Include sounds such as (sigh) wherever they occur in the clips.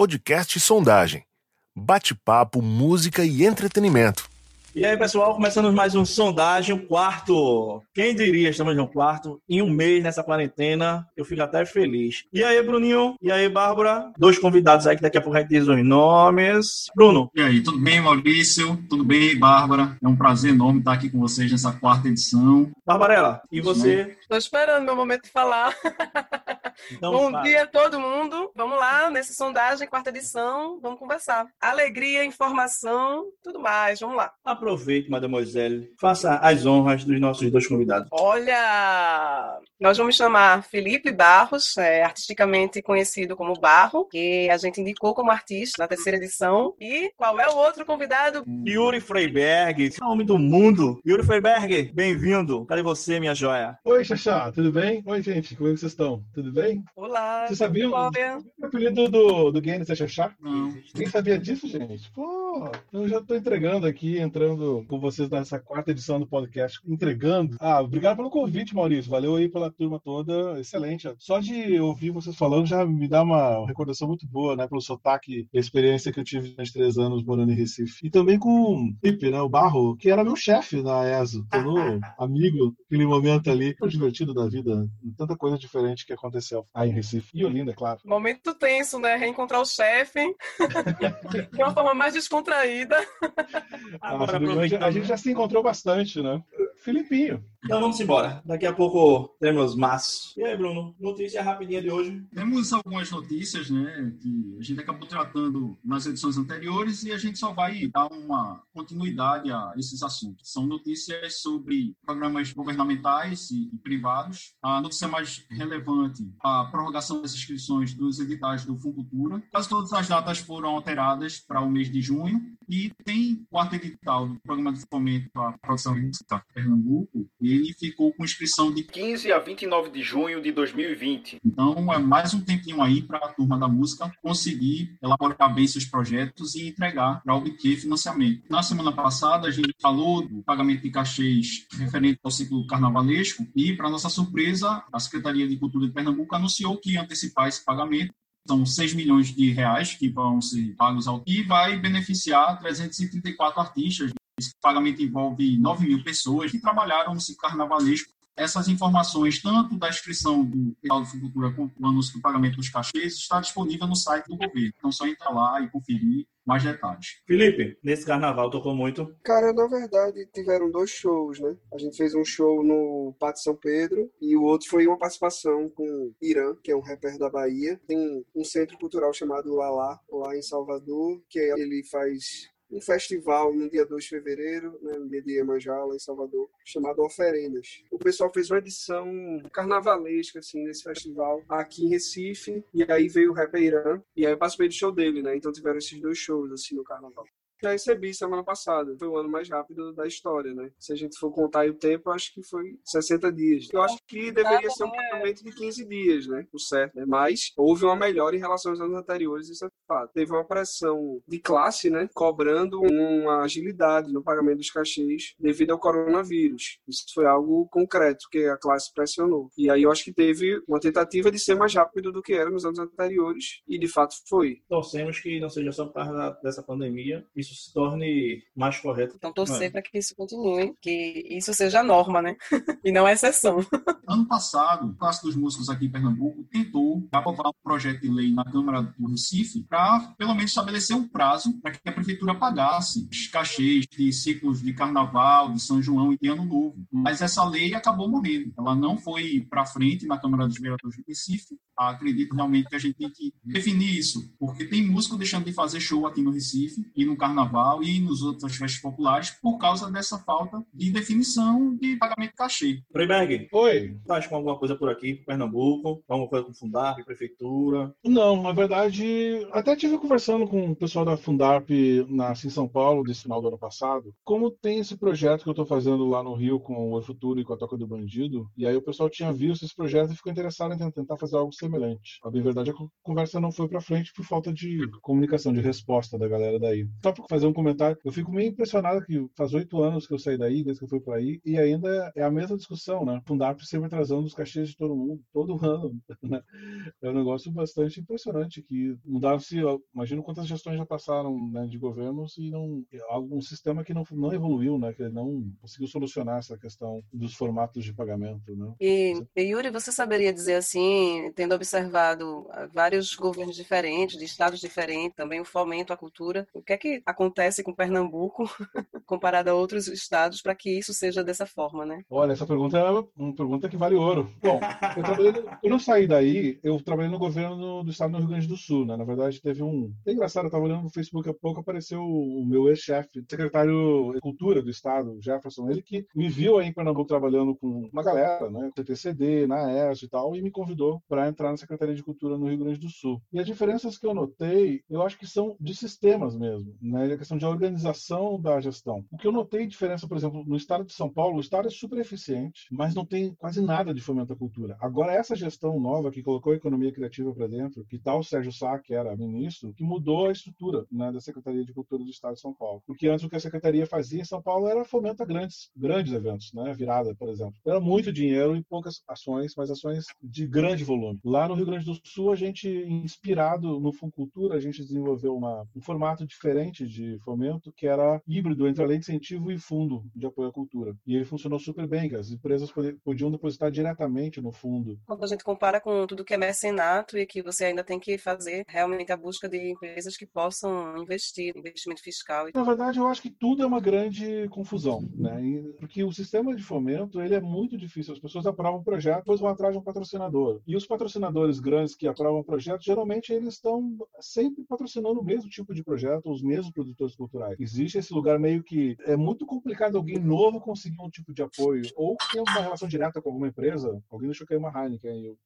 podcast Sondagem. Bate-papo, música e entretenimento. E aí, pessoal, começando mais um sondagem, um quarto. Quem diria, estamos no quarto, em um mês nessa quarentena, eu fico até feliz. E aí, Bruninho? E aí, Bárbara? Dois convidados aí que daqui a pouco a gente diz os nomes. Bruno? E aí, tudo bem, Maurício? Tudo bem, Bárbara? É um prazer enorme estar aqui com vocês nessa quarta edição. Barbarella, e você? Estou esperando meu momento de falar. (laughs) Então, Bom fala. dia a todo mundo. Vamos lá, nessa sondagem, quarta edição, vamos conversar. Alegria, informação, tudo mais. Vamos lá. Aproveite, Mademoiselle. Faça as honras dos nossos dois convidados. Olha, nós vamos chamar Felipe Barros, é, artisticamente conhecido como Barro, que a gente indicou como artista na terceira edição. E qual é o outro convidado? Yuri Freiberg, homem do mundo. Yuri Freiberg, bem-vindo. Cadê você, minha joia? Oi, Xaxá, tudo bem? Oi, gente, como é que vocês estão? Tudo bem? Olá. Vocês sabiam? Olha, O apelido do, do Guinness é Xaxá? Não. Quem sabia disso, gente? Pô, eu já tô entregando aqui, entrando com vocês nessa quarta edição do podcast, entregando. Ah, obrigado pelo convite, Maurício. Valeu aí pela turma toda, excelente. Só de ouvir vocês falando já me dá uma recordação muito boa, né? Pelo sotaque e a experiência que eu tive nos três anos morando em Recife. E também com o Pipe, né? O Barro, que era meu chefe na ESO. Tornou (laughs) amigo naquele momento ali. Foi divertido da vida. Tanta coisa diferente que aconteceu aí em Recife. E Olinda, é claro. momento tenso, né? Reencontrar o chefe (laughs) de uma forma mais descontraída. Agora, Ah, a, gente, a gente já se encontrou bastante, né? Filipinho. Então vamos embora. Daqui a pouco temos mais. E aí, Bruno? Notícia rapidinha de hoje. Temos algumas notícias, né, que a gente acabou tratando nas edições anteriores e a gente só vai dar uma continuidade a esses assuntos. São notícias sobre programas governamentais e, privados. A notícia mais relevante, a prorrogação das inscrições dos editais do Funcultura. Quase todas as datas foram alteradas para o mês de junho e tem o quarto edital do Programa de Fomento à Produção Música Pernambuco e ele ficou com inscrição de 15 a 29 de junho de 2020. então, é mais um tempinho aí para a turma da música conseguir elaborar bem seus projetos e entregar para obter financiamento. Na semana passada, a gente falou do pagamento de cachês referente ao ciclo carnavalesco e, para nossa surpresa, a Secretaria de Cultura de Pernambuco anunciou que ia antecipar esse pagamento. São 6 milhões de reais que vão ser pagos ao e vai beneficiar 334 artistas. Esse pagamento envolve 9 mil pessoas que trabalharam no ciclo carnavalesco essas informações, tanto da inscrição do Edital de Cultura quanto do anúncio do pagamento dos cachês, está disponível no site do governo. Então, só entrar lá e conferir mais detalhes. Felipe, nesse carnaval tocou muito. Cara, na verdade, tiveram dois shows, né? A gente fez um show no Pátio São Pedro e o outro foi uma participação com Irã, que é um rapper da Bahia. Tem um centro cultural chamado Lalá, lá em Salvador, que ele faz um festival no dia 2 de fevereiro, né, no dia de Iemanjá, em Salvador, chamado Oferendas. O pessoal fez uma edição carnavalesca, assim, nesse festival, aqui em Recife, e aí veio o rapper Irã, e aí eu participei do show dele, né? Então tiveram esses dois shows, assim, no carnaval já recebi semana passada. Foi o ano mais rápido da história, né? Se a gente for contar aí o tempo, acho que foi 60 dias. Eu acho que deveria ser um pagamento de 15 dias, né? O certo, né? Mas houve uma melhora em relação aos anos anteriores, isso é fato. Teve uma pressão de classe, né? Cobrando uma agilidade no pagamento dos cachês devido ao coronavírus. Isso foi algo concreto que a classe pressionou. E aí eu acho que teve uma tentativa de ser mais rápido do que era nos anos anteriores. E de fato foi. Torcemos que não seja só por causa dessa pandemia, isso se torne mais correto. Então, torcer para que isso continue, que isso seja a norma, né? (laughs) e não a exceção. Ano passado, o Classe dos Músicos aqui em Pernambuco tentou aprovar um projeto de lei na Câmara do Recife para, pelo menos, estabelecer um prazo para que a Prefeitura pagasse os cachês de ciclos de Carnaval, de São João e de Ano Novo. Mas essa lei acabou morrendo. Ela não foi para frente na Câmara dos Vereadores do Recife. Acredito realmente que a gente tem que definir isso, porque tem músico deixando de fazer show aqui no Recife e no Carnaval e nos outras festas populares por causa dessa falta de definição de pagamento de cachê. Freiberg, Oi. estás com alguma coisa por aqui, Pernambuco? Alguma coisa com Fundarp, Prefeitura? Não, na verdade, até tive conversando com o pessoal da Fundarp na em São Paulo, desse final do ano passado, como tem esse projeto que eu estou fazendo lá no Rio com o Oi Futuro e com a Toca do Bandido, e aí o pessoal tinha visto esse projeto e ficou interessado em tentar fazer algo semelhante semelhante. A bem verdade, a conversa não foi para frente por falta de comunicação, de resposta da galera daí. Só para fazer um comentário, eu fico meio impressionado que faz oito anos que eu saí daí, desde que eu fui para aí, e ainda é a mesma discussão, né? Fundap sempre trazendo os cachês de todo mundo, todo (laughs) ano, né? É um negócio bastante impressionante que mudava-se, imagino quantas gestões já passaram né, de governos e não algum sistema que não, não evoluiu, né? Que não conseguiu solucionar essa questão dos formatos de pagamento, né? E, e Yuri, você saberia dizer assim, tendo observado vários governos diferentes, de estados diferentes, também o fomento à cultura, o que é que acontece com Pernambuco (laughs) comparado a outros estados para que isso seja dessa forma, né? Olha, essa pergunta é uma pergunta que vale ouro. Bom, eu quando eu saí daí, eu trabalhei no governo do estado do Rio Grande do Sul, né? Na verdade, teve um. É engraçado, eu estava olhando no Facebook há pouco, apareceu o meu ex-chefe, secretário de Cultura do estado, Jefferson, ele que me viu aí em Pernambuco trabalhando com uma galera, né? TTCD, na ESO e tal, e me convidou para entrar na Secretaria de Cultura no Rio Grande do Sul. E as diferenças que eu notei, eu acho que são de sistemas mesmo, né? A questão de organização da gestão. O que eu notei diferença, por exemplo, no estado de São Paulo, o estado é super eficiente, mas não tem quase nada de fomento à cultura. Agora, essa gestão nova que colocou a economia criativa para dentro, que tal o Sérgio Sá, que era ministro, que mudou a estrutura né, da Secretaria de Cultura do Estado de São Paulo. Porque antes o que a Secretaria fazia em São Paulo era fomentar grandes, grandes eventos, né? Virada, por exemplo. Era muito dinheiro e poucas ações, mas ações de grande volume. Lá no Rio Grande do Sul, a gente, inspirado no Funcultura, a gente desenvolveu uma, um formato diferente de fomento, que era híbrido entre a lei de incentivo e fundo de apoio à cultura. E ele funcionou super bem, que as empresas podiam depositar diretamente no fundo. Quando a gente compara com tudo que é mecenato e que você ainda tem que fazer realmente a busca de empresas que possam investir, investimento fiscal. Na verdade, eu acho que tudo é uma grande confusão, né? Porque o sistema de fomento, ele é muito difícil. As pessoas aprovam um projeto, depois vão atrás de um patrocinador. E os patrocinadores grandes que aprovam projetos, geralmente eles estão sempre patrocinando o mesmo tipo de projeto, os mesmos produtores culturais. Existe esse lugar meio que é muito complicado alguém novo conseguir um tipo de apoio ou ter uma relação direta com alguma empresa. Alguém deixou cair uma Heineken aí.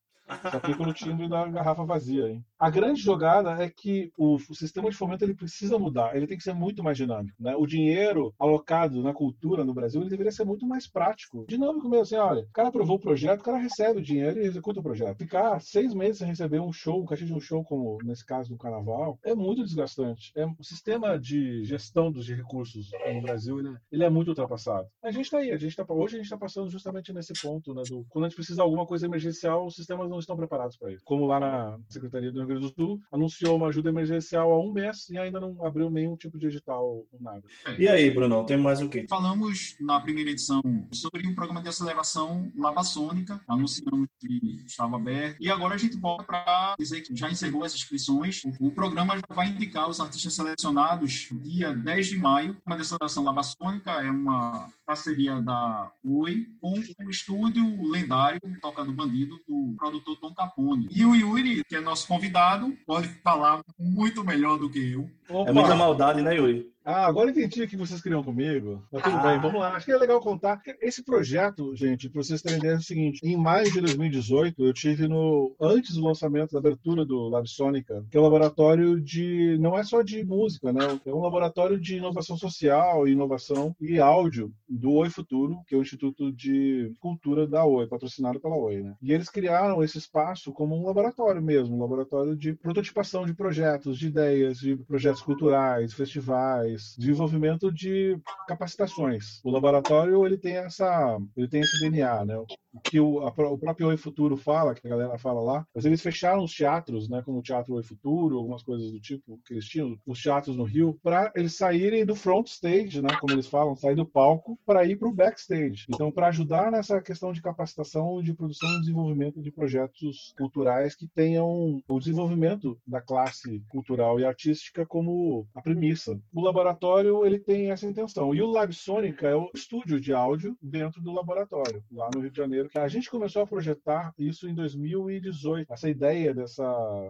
Só fica no timbre da garrafa vazia, hein? A grande jogada é que o, o, sistema de fomento ele precisa mudar, ele tem que ser muito mais dinâmico. Né? O dinheiro alocado na cultura no Brasil ele deveria ser muito mais prático. Dinâmico mesmo, assim, olha, o cara aprovou o projeto, o cara recebe o dinheiro e executa o projeto. Ficar seis meses sem receber um show, um cachê de um show, como nesse caso do carnaval, é muito desgastante. É, o sistema de gestão dos recursos no Brasil ele é, ele é muito ultrapassado. A gente está aí, a gente tá, hoje a gente está passando justamente nesse ponto, né? Do, quando a gente precisa de alguma coisa emergencial, os sistemas não estão preparados para isso. Como lá na Secretaria do Rio Grande do Sul, anunciou uma ajuda emergencial há um mês e ainda não abriu nenhum tipo de edital, nada. E aí, Bruno, tem mais o quê? Falamos na primeira edição sobre o programa de aceleração Lava Sônica, anunciamos que estava aberto, e agora a gente volta para dizer que já encerrou as inscrições. O programa já vai indicar os artistas selecionados dia 10 de maio. Uma aceleração Lava Sônica é uma parceria da Oi com o estúdio lendário Toca do Bandido, do produtor Tom Capone. E o Yuri, que é nosso convidado, pode falar muito melhor do que eu. Opa. É muita maldade, né, Yuri? Ah, agora entendi o que vocês queriam comigo. Mas tudo ah. bem, vamos lá. Acho que é legal contar. Esse projeto, gente, para vocês terem ideia, é o seguinte: em maio de 2018, eu tive no. Antes do lançamento da abertura do Lab Sônica, que é um laboratório de. Não é só de música, né? É um laboratório de inovação social, inovação e áudio do Oi Futuro, que é o Instituto de Cultura da Oi, patrocinado pela Oi, né? E eles criaram esse espaço como um laboratório mesmo um laboratório de prototipação de projetos, de ideias, de projetos culturais, festivais desenvolvimento de capacitações. O laboratório ele tem essa, ele tem esse DNA, né? O que o, a, o próprio Oi Futuro fala, que a galera fala lá, mas eles fecharam os teatros, né? Como o Teatro Oi Futuro, algumas coisas do tipo que eles tinham, os teatros no Rio, para eles saírem do front stage, né? Como eles falam, sair do palco para ir para o backstage. Então, para ajudar nessa questão de capacitação, de produção e desenvolvimento de projetos culturais que tenham o desenvolvimento da classe cultural e artística como a premissa. O laboratório laboratório ele tem essa intenção. E o Lab Sônica é o estúdio de áudio dentro do laboratório, lá no Rio de Janeiro. A gente começou a projetar isso em 2018, essa ideia dessa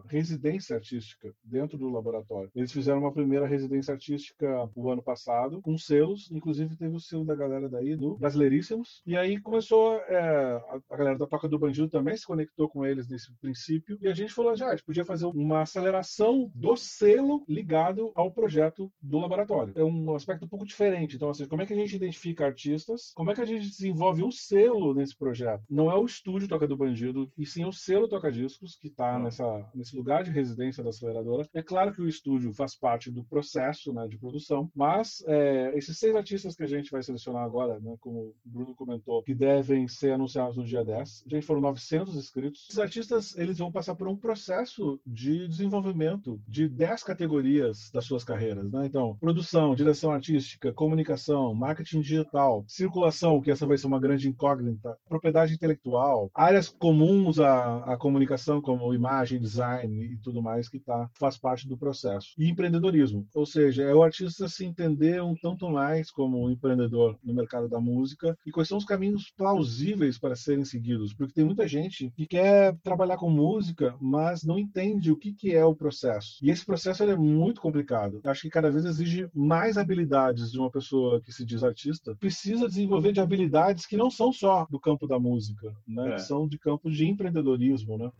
residência artística dentro do laboratório. Eles fizeram uma primeira residência artística o ano passado, com selos, inclusive teve o selo da galera daí, do Brasileiríssimos. E aí começou, é, a galera da Toca do Bandido também se conectou com eles nesse princípio, e a gente falou, já, a gente podia fazer uma aceleração do selo ligado ao projeto do laboratório laboratório. É um aspecto um pouco diferente. Então, assim, como é que a gente identifica artistas? Como é que a gente desenvolve um selo nesse projeto? Não é o estúdio Toca do Bandido, e sim o selo Toca Discos, que está nessa, nesse lugar de residência da aceleradora. É claro que o estúdio faz parte do processo né, de produção, mas é, esses seis artistas que a gente vai selecionar agora, né, como o Bruno comentou, que devem ser anunciados no dia 10, a gente foram 900 inscritos. Os artistas eles vão passar por um processo de desenvolvimento de 10 categorias das suas carreiras. Né? Então, produção, direção artística, comunicação, marketing digital, circulação, que essa vai ser uma grande incógnita, propriedade intelectual, áreas comuns à, à comunicação, como imagem, design e tudo mais, que tá, faz parte do processo. E empreendedorismo, ou seja, é o artista se entender um tanto mais como um empreendedor no mercado da música e quais são os caminhos plausíveis para serem seguidos, porque tem muita gente que quer trabalhar com música, mas não entende o que, que é o processo. E esse processo é muito complicado. Acho que cada vez exige mais habilidades de uma pessoa que se diz artista, precisa desenvolver de habilidades que não são só do campo da música, né? É. Que são de campo de empreendedorismo, né?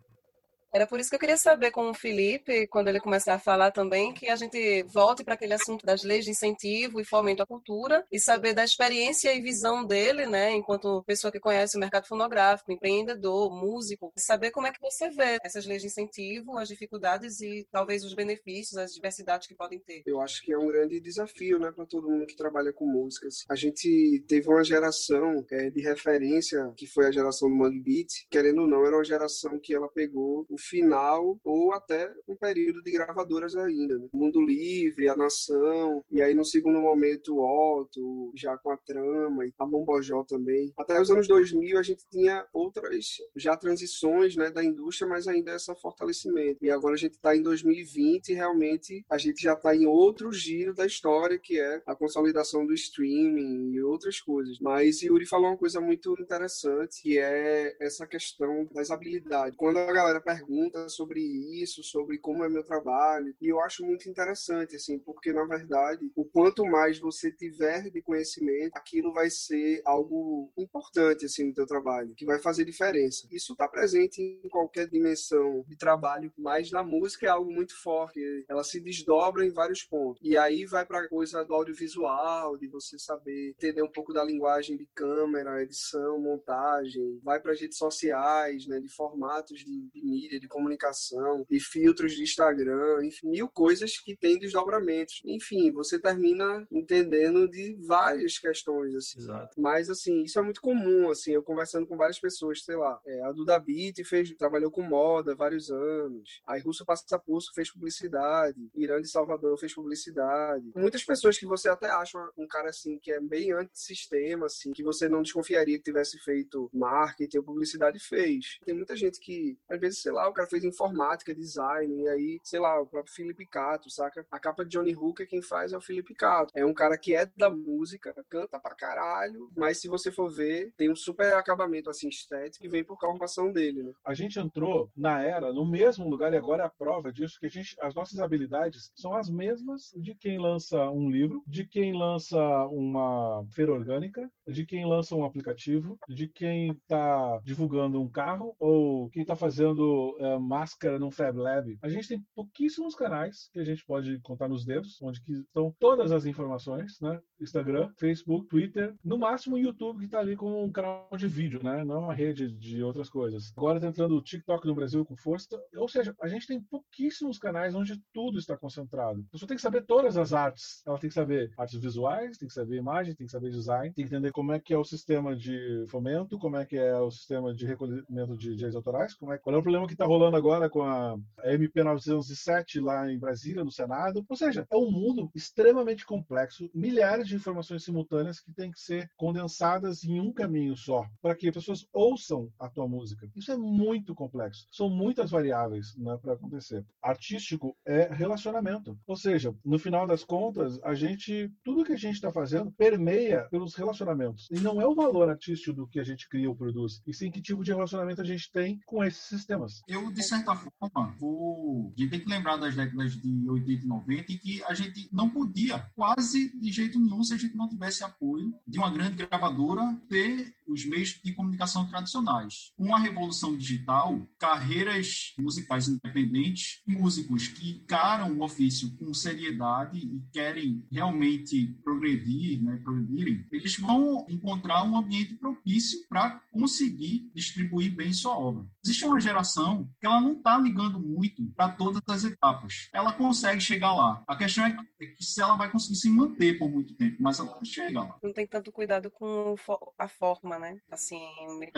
Era por isso que eu queria saber com o Felipe, quando ele começar a falar também, que a gente volte para aquele assunto das leis de incentivo e fomento à cultura e saber da experiência e visão dele, né, enquanto pessoa que conhece o mercado fonográfico, empreendedor, músico, saber como é que você vê essas leis de incentivo, as dificuldades e talvez os benefícios, as diversidades que podem ter. Eu acho que é um grande desafio, né, para todo mundo que trabalha com músicas. A gente teve uma geração é, de referência que foi a geração do Mangue Beat, querendo ou não, era uma geração que ela pegou o final ou até um período de gravadoras ainda. Né? Mundo Livre, A Nação, e aí no segundo momento Otto, já com a trama, e a Bombojó também. Até os anos 2000 a gente tinha outras já transições né, da indústria, mas ainda esse fortalecimento. E agora a gente está em 2020 e realmente a gente já está em outro giro da história, que é a consolidação do streaming e outras coisas. Mas Yuri falou uma coisa muito interessante, que é essa questão das habilidades. Quando a galera pergunta pergunta sobre isso, sobre como é meu trabalho. E eu acho muito interessante, assim, porque na verdade, o quanto mais você tiver de conhecimento, aquilo vai ser algo importante, assim, no teu trabalho, que vai fazer diferença. Isso está presente em qualquer dimensão de trabalho, mas na música é algo muito forte. Ela se desdobra em vários pontos. E aí vai para a coisa do audiovisual, de você saber entender um pouco da linguagem de câmera, edição, montagem, vai para redes sociais, né, de formatos de, de mídia, de comunicação, e filtros de Instagram, enfim, mil coisas que têm desdobramentos. Enfim, você termina entendendo de várias questões, assim. Exato. Mas, assim, isso é muito comum, assim, eu conversando com várias pessoas, sei lá, é, a Duda Beat fez, trabalhou com moda vários anos, aí Russo Passapulso fez publicidade, Irã de Salvador fez publicidade. Muitas pessoas que você até acha um cara, assim, que é bem antissistema, assim, que você não desconfiaria que tivesse feito marketing ou publicidade, fez. Tem muita gente que, às vezes, sei lá, o cara fez informática, design, e aí, sei lá, o próprio Felipe Cato, saca? A capa de Johnny Hooker, quem faz é o Felipe Cato. É um cara que é da música, canta pra caralho, mas se você for ver, tem um super acabamento, assim, estético que vem por causa dele, né? A gente entrou na era, no mesmo lugar, e agora é a prova disso, que a gente, as nossas habilidades são as mesmas de quem lança um livro, de quem lança uma feira orgânica, de quem lança um aplicativo, de quem está divulgando um carro, ou quem está fazendo uh, máscara num Fab Lab. A gente tem pouquíssimos canais que a gente pode contar nos dedos, onde estão todas as informações, né? Instagram, Facebook, Twitter, no máximo o YouTube que está ali com um canal de vídeo, né? Não uma rede de outras coisas. Agora está entrando o TikTok no Brasil com força. Ou seja, a gente tem pouquíssimos canais onde tudo está concentrado. A pessoa tem que saber todas as artes. Ela tem que saber artes visuais, tem que saber imagem, tem que saber design, tem que entender como é que é o sistema de fomento, como é que é o sistema de recolhimento de direitos autorais, como é, qual é o problema que está rolando agora com a MP 907 lá em Brasília, no Senado. Ou seja, é um mundo extremamente complexo, milhares de informações simultâneas que têm que ser condensadas em um caminho só, para que as pessoas ouçam a tua música. Isso é muito complexo. São muitas variáveis né, para acontecer. Artístico é relacionamento. Ou seja, no final das contas, a gente, tudo que a gente está fazendo permeia pelos relacionamentos. E não é o valor artístico do que a gente cria ou produz, e sim que tipo de relacionamento a gente tem com esses sistemas. Eu, de certa forma, vou... a gente tem que lembrar das décadas de 80 e 90 em que a gente não podia, quase de jeito nenhum, se a gente não tivesse apoio de uma grande gravadora, ter os meios de comunicação tradicionais. Com a revolução digital, carreiras musicais independentes, músicos que encaram o ofício com seriedade e querem realmente progredir, né, progredirem, eles vão encontrar um ambiente propício para conseguir distribuir bem sua obra. Existe uma geração que ela não está ligando muito para todas as etapas. Ela consegue chegar lá. A questão é é que se ela vai conseguir se manter por muito tempo, mas ela chega lá. Não tem tanto cuidado com a forma, né? Assim,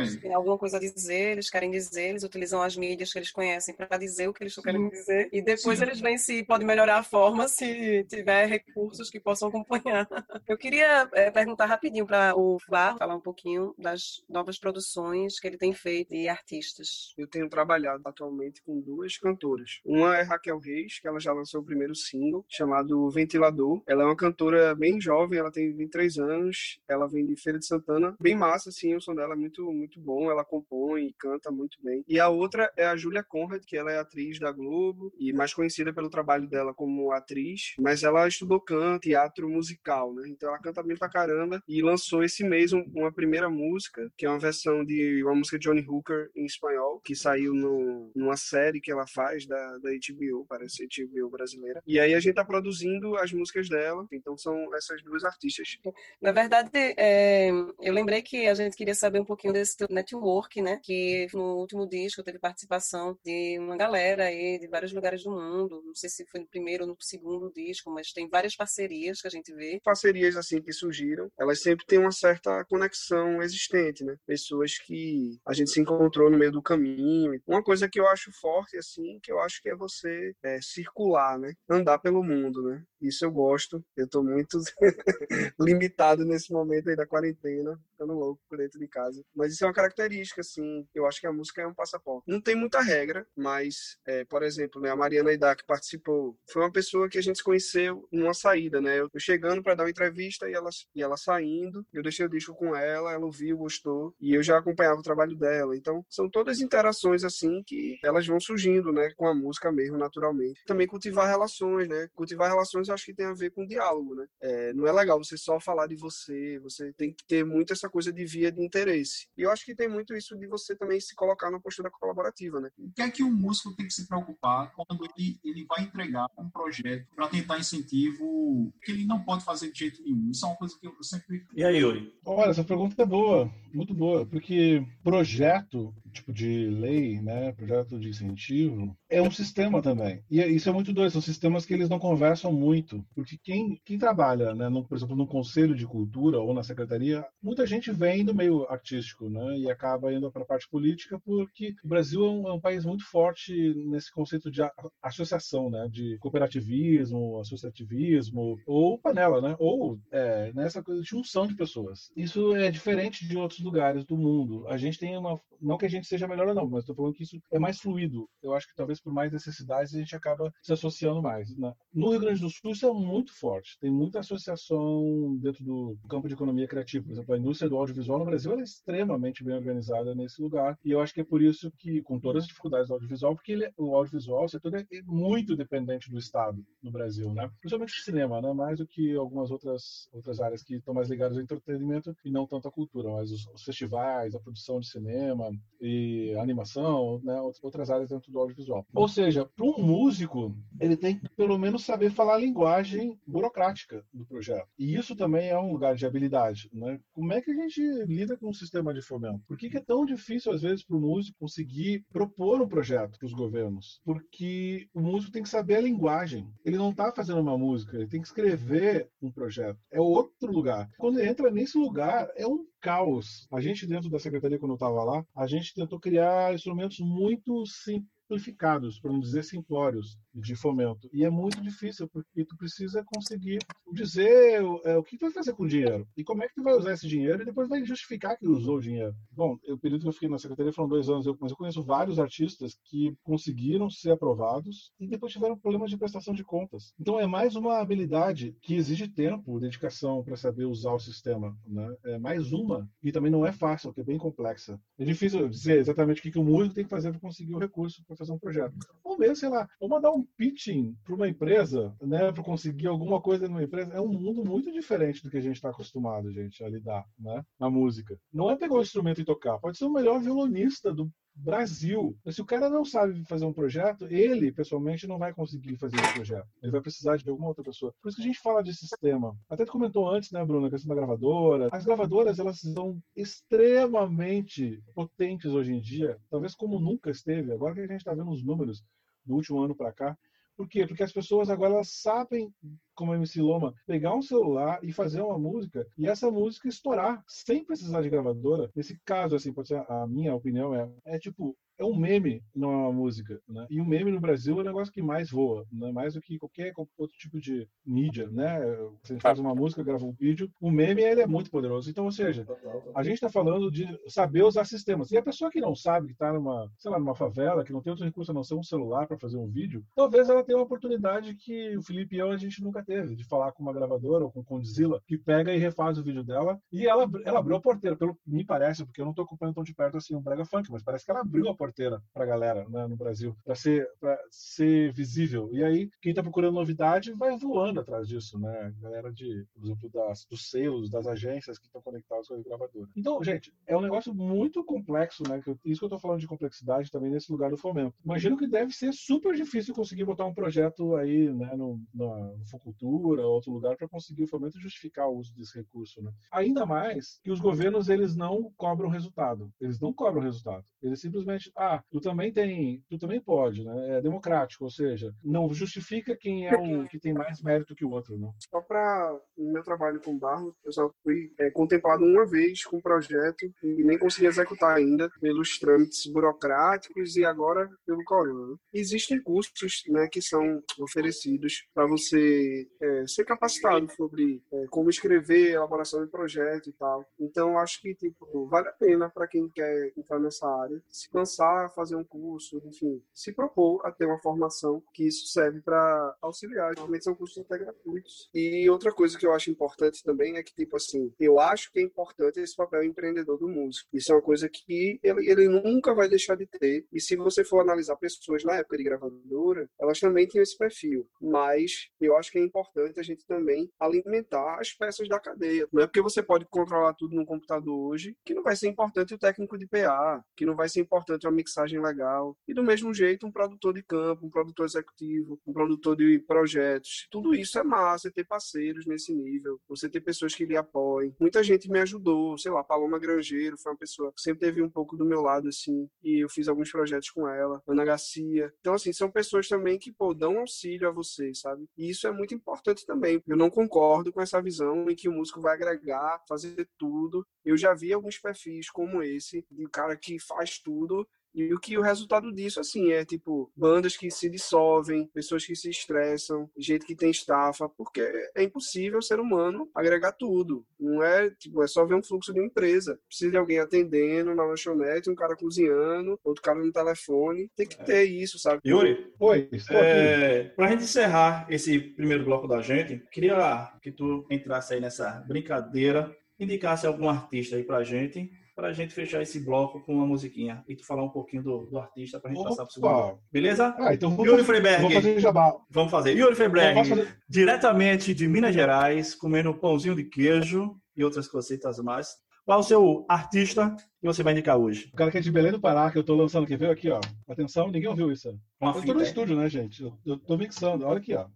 se tem alguma coisa a dizer, eles querem dizer, eles utilizam as mídias que eles conhecem para dizer o que eles querem dizer e depois Sim. eles veem se pode melhorar a forma (laughs) se tiver recursos que possam acompanhar. Eu queria é, perguntar rapidinho para o Var falar um pouquinho das novas produções que ele tem feito e artistas. Eu tenho trabalhado atualmente com duas cantoras. Uma é Raquel Reis, que ela já lançou o primeiro single, chamado Ventilador. Ela é uma cantora bem jovem, ela tem 23 anos, ela vem de Feira de Santana. Bem massa, assim, o som dela é muito, muito bom, ela compõe e canta muito bem. E a outra é a Julia Conrad, que ela é atriz da Globo e mais conhecida pelo trabalho dela como atriz, mas ela estudou canto, teatro musical, né? Então ela canta bem pra caramba e lançou esse mês uma primeira música, que é uma versão de uma música de Johnny Hooker em espanhol, que saiu no, numa série que ela faz da, da HBO, parece HBO brasileira. E aí a gente tá produzindo as músicas dela, então são essas duas artistas. Na verdade, é, eu lembrei que a gente queria saber um pouquinho desse network, né? Que no último disco teve participação de uma galera aí de vários lugares do mundo. Não sei se foi no primeiro ou no segundo disco, mas tem várias parcerias que a gente vê. Parcerias assim que surgiram, elas sempre têm uma certa conexão existente, né? Pessoas que a gente se encontrou no meio do caminho. Uma coisa que eu acho forte assim, que eu acho que é você é, circular, né? Andar pelo mundo, né? Isso eu gosto. Eu tô muito (laughs) limitado nesse momento aí da quarentena, ficando louco por dentro de casa. Mas isso é uma característica, assim. Eu acho que a música é um passaporte. Não tem muita regra, mas, é, por exemplo, né, a Mariana Ida, que participou, foi uma pessoa que a gente se conheceu numa saída, né? Eu chegando para dar uma entrevista e ela, e ela saindo, eu deixei o disco com ela, ela ouviu, gostou, e eu já acompanhava o trabalho dela. Então, são todas interações, assim, que elas vão surgindo, né, com a música mesmo, naturalmente. Também cultivar relações, né? Cultivar relações acho que tem a ver com diálogo, né? É, não é legal você só falar de você, você tem que ter muito essa coisa de via de interesse. E eu acho que tem muito isso de você também se colocar na postura colaborativa, né? O que é que um músico tem que se preocupar quando ele, ele vai entregar um projeto para tentar incentivo que ele não pode fazer de jeito nenhum? Isso é uma coisa que eu sempre. E aí, Yuri? Olha, essa pergunta é boa, muito boa, porque projeto, tipo de lei, né, projeto de incentivo, é um sistema também. E é, isso é muito doido, são sistemas que eles não conversam muito, porque quem, quem trabalha, né, no, por exemplo, no Conselho de Cultura ou na Secretaria, muita gente vem do meio artístico, né, e acaba indo para a parte política, porque o Brasil é um, é um, país muito forte nesse conceito de associação, né, de cooperativismo, associativismo, ou panela, né, ou é, nessa coisa de junção de pessoas. Isso é diferente de outros lugares do mundo. A gente tem uma, não que a gente seja melhor ou não, mas estou falando que isso é mais fluido. Eu acho que talvez por mais necessidades a gente acaba se associando mais. Né? No Rio Grande do Sul isso é muito forte. Tem muita associação dentro do campo de economia criativa. Por exemplo, a indústria do audiovisual no Brasil é extremamente bem organizada nesse lugar. E eu acho que é por isso que, com todas as dificuldades do audiovisual, porque ele, o audiovisual, o setor é muito dependente do Estado no Brasil, né? Principalmente o cinema, né? Mais do que algumas outras, outras áreas que estão mais ligadas ao entretenimento e não tanto à cultura, mas os, os festivais, a produção de cinema e animação, né? Outras áreas dentro do audiovisual. Ou seja, para um músico, ele tem que pelo menos saber falar a linguagem burocrática do projeto. E isso também é um lugar de habilidade. Né? Como é que a gente lida com o sistema de fomento? Por que, que é tão difícil, às vezes, para o músico conseguir propor um projeto para os governos? Porque o músico tem que saber a linguagem. Ele não está fazendo uma música, ele tem que escrever um projeto. É outro lugar. Quando ele entra nesse lugar, é um caos. A gente, dentro da secretaria, quando eu estava lá, a gente tentou criar instrumentos muito simples simplificados, para não dizer simplórios, de fomento. E é muito difícil, porque tu precisa conseguir dizer é, o que tu vai fazer com o dinheiro e como é que tu vai usar esse dinheiro e depois vai justificar que usou o dinheiro. Bom, o período que eu fiquei na secretaria foram dois anos, eu, mas eu conheço vários artistas que conseguiram ser aprovados e depois tiveram problemas de prestação de contas. Então é mais uma habilidade que exige tempo, dedicação para saber usar o sistema. Né? É mais uma e também não é fácil, que é bem complexa. É difícil dizer exatamente o que, que o músico tem que fazer para conseguir o recurso para fazer um projeto. Ou mesmo, sei lá, vou mandar um pitching para uma empresa, né, para conseguir alguma coisa numa empresa, é um mundo muito diferente do que a gente está acostumado, gente, a lidar, né, na música. Não é pegar um instrumento e tocar, pode ser o melhor violonista do Brasil. Se o cara não sabe fazer um projeto, ele, pessoalmente, não vai conseguir fazer esse projeto. Ele vai precisar de alguma outra pessoa. Por isso que a gente fala de sistema. Até tu comentou antes, né, Bruno, a questão da gravadora. As gravadoras, elas são extremamente potentes hoje em dia, talvez como nunca esteve. Agora que a gente está vendo os números do último ano para cá, por quê? Porque as pessoas agora sabem, como a MC Loma, pegar um celular e fazer uma música e essa música estourar sem precisar de gravadora. Nesse caso, assim, pode ser a minha opinião, é, é tipo, é um meme, não é uma música. Né? E o meme no Brasil é o negócio que mais voa, né? mais do que qualquer outro tipo de mídia. Né? Gente faz uma música, grava um vídeo, o meme ele é muito poderoso. Então, ou seja, a gente está falando de saber usar sistemas. E a pessoa que não sabe, que está numa, sei lá, numa favela, que não tem outro recurso a não ser um celular para fazer um vídeo, talvez ela tenha uma oportunidade que o Felipe e eu a gente nunca teve, de falar com uma gravadora ou com Condzilla, que pega e refaz o vídeo dela. E ela, ela abriu a porteira, pelo me parece, porque eu não estou acompanhando tão de perto assim o Brega Funk, mas parece que ela abriu a porteira para a galera né, no Brasil, para ser, ser visível. E aí, quem está procurando novidade vai voando atrás disso, né? Galera de, por exemplo, das, dos selos, das agências que estão conectadas com a gravadora. Então, gente, é um negócio muito complexo, né? Isso que eu estou falando de complexidade também nesse lugar do fomento. Imagino que deve ser super difícil conseguir botar um projeto aí, né, no, no Fucultura, outro lugar, para conseguir o fomento justificar o uso desse recurso, né? Ainda mais que os governos, eles não cobram resultado. Eles não cobram resultado. Eles simplesmente, ah, tu também tem, tu também pode, né? É democrático, ou seja, não justifica quem é o que tem mais mérito que o outro, não. Só para o meu trabalho com barro, eu só fui é, contemplado uma vez com o projeto e nem consegui executar ainda pelos trâmites burocráticos e agora pelo corona. Né? Existem cursos, né, que são oferecidos para você é, ser capacitado sobre é, como escrever, elaboração de projeto e tal. Então acho que tipo vale a pena para quem quer entrar nessa área se cansar, fazer um curso, enfim, se propor a ter uma formação que isso serve para auxiliar. Normalmente são cursos até gratuitos. E outra coisa que eu acho importante também é que, tipo assim, eu acho que é importante esse papel empreendedor do músico. Isso é uma coisa que ele, ele nunca vai deixar de ter. E se você for analisar pessoas na época de gravadora, elas também tinham esse perfil. Mas eu acho que é importante a gente também alimentar as peças da cadeia. Não é porque você pode controlar tudo no computador hoje que não vai ser importante o técnico de PA, que não vai ser importante uma mixagem legal. E do mesmo jeito, um produtor de campo, um produtor executivo, um produtor de projetos. Tudo isso é massa, ter parceiros nesse nível, você ter pessoas que lhe apoiem. Muita gente me ajudou, sei lá, Paloma Grangeiro foi uma pessoa que sempre teve um pouco do meu lado, assim, e eu fiz alguns projetos com ela, Ana Garcia. Então, assim, são pessoas também que, pô, dão auxílio a você, sabe? E isso é muito importante também. Eu não concordo com essa visão em que o músico vai agregar, fazer tudo. Eu já vi alguns perfis como esse, de um cara que faz tudo e o que o resultado disso, assim, é tipo, bandas que se dissolvem, pessoas que se estressam, gente que tem estafa, porque é impossível o ser humano agregar tudo. Não é, tipo, é só ver um fluxo de uma empresa. Precisa de alguém atendendo na lanchonete, um cara cozinhando, outro cara no telefone. Tem que ter isso, sabe? Yuri, Oi, é, pra gente encerrar esse primeiro bloco da gente, queria que tu entrasse aí nessa brincadeira, indicasse algum artista aí pra gente para a gente fechar esse bloco com uma musiquinha e tu falar um pouquinho do, do artista para a gente Opa! passar para o segundo bloco. Beleza? Ah, então vou Yuri fazer, Freiberg, fazer jabá. vamos fazer. Yuri Freiberg, fazer- diretamente de Minas Gerais, comendo um pãozinho de queijo e outras cositas mais. Qual o seu artista que você vai indicar hoje? O cara que é de Belém do Pará, que eu tô lançando, quer ver aqui, ó. Atenção, ninguém ouviu isso. Uma Eu tô fita, no é? estúdio, né, gente? Eu, eu tô mixando, olha aqui, ó.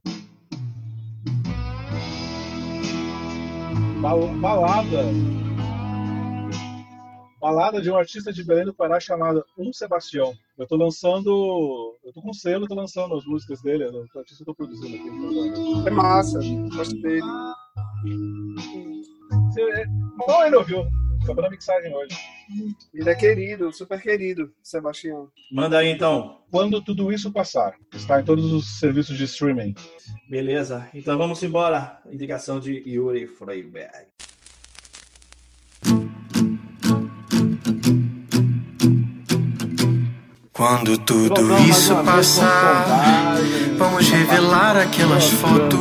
Bal- balada. Balada de um artista de Belém do Pará chamado Um Sebastião. Eu tô lançando. Eu tô com selo, tô lançando as músicas dele. O artista que eu tô produzindo aqui. É massa, gosto dele. Você, mal ainda ouviu. Acabou na mixagem hoje. Ele é querido, super querido, Sebastião. Manda aí então. Quando tudo isso passar, está em todos os serviços de streaming. Beleza, então vamos embora. Indicação de Yuri Freiberg. Quando tudo isso passar, vamos revelar aquelas fotos.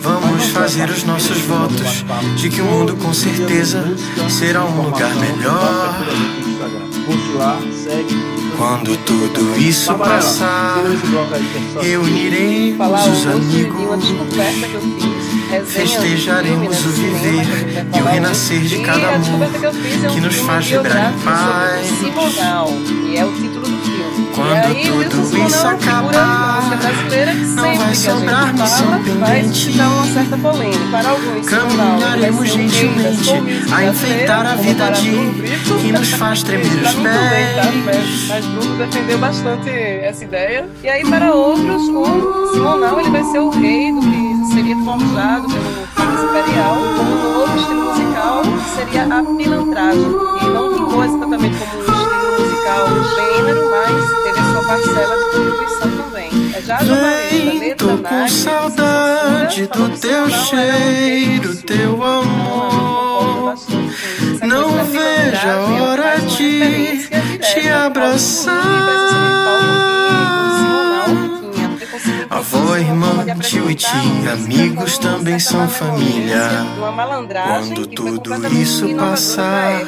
Vamos fazer os nossos votos de que o mundo com certeza será um lugar melhor. Quando tudo isso passar, reuniremos os amigos. Festejaremos o viver e o renascer de cada descoberta que é um que nos faz vibrar em paz. e é o título do filme. Quando tudo isso acabar, não vai sobrar missão pendente. suscitar uma certa polêmica. Para alguns, Caminharemos gentilmente a enfeitar a vida de que nos faz tremer os tá? pés. Mas, Bruno defendeu bastante essa ideia. E aí, para outros, o Simonal ele vai ser o rei do que seria forjado pelo Pax Imperial como um novo estilo musical, seria a pilantragem. E não vingou exatamente como um estilo musical gênero, mas teve a sua parcela de contribuição também. É já Vem, tô com saudade do teu cheiro, teu amor. Não vejo a hora de te abraçar. Avó, irmão, tio e tia, amigos também são família. Uma malandragem Quando que foi tudo completamente isso passar,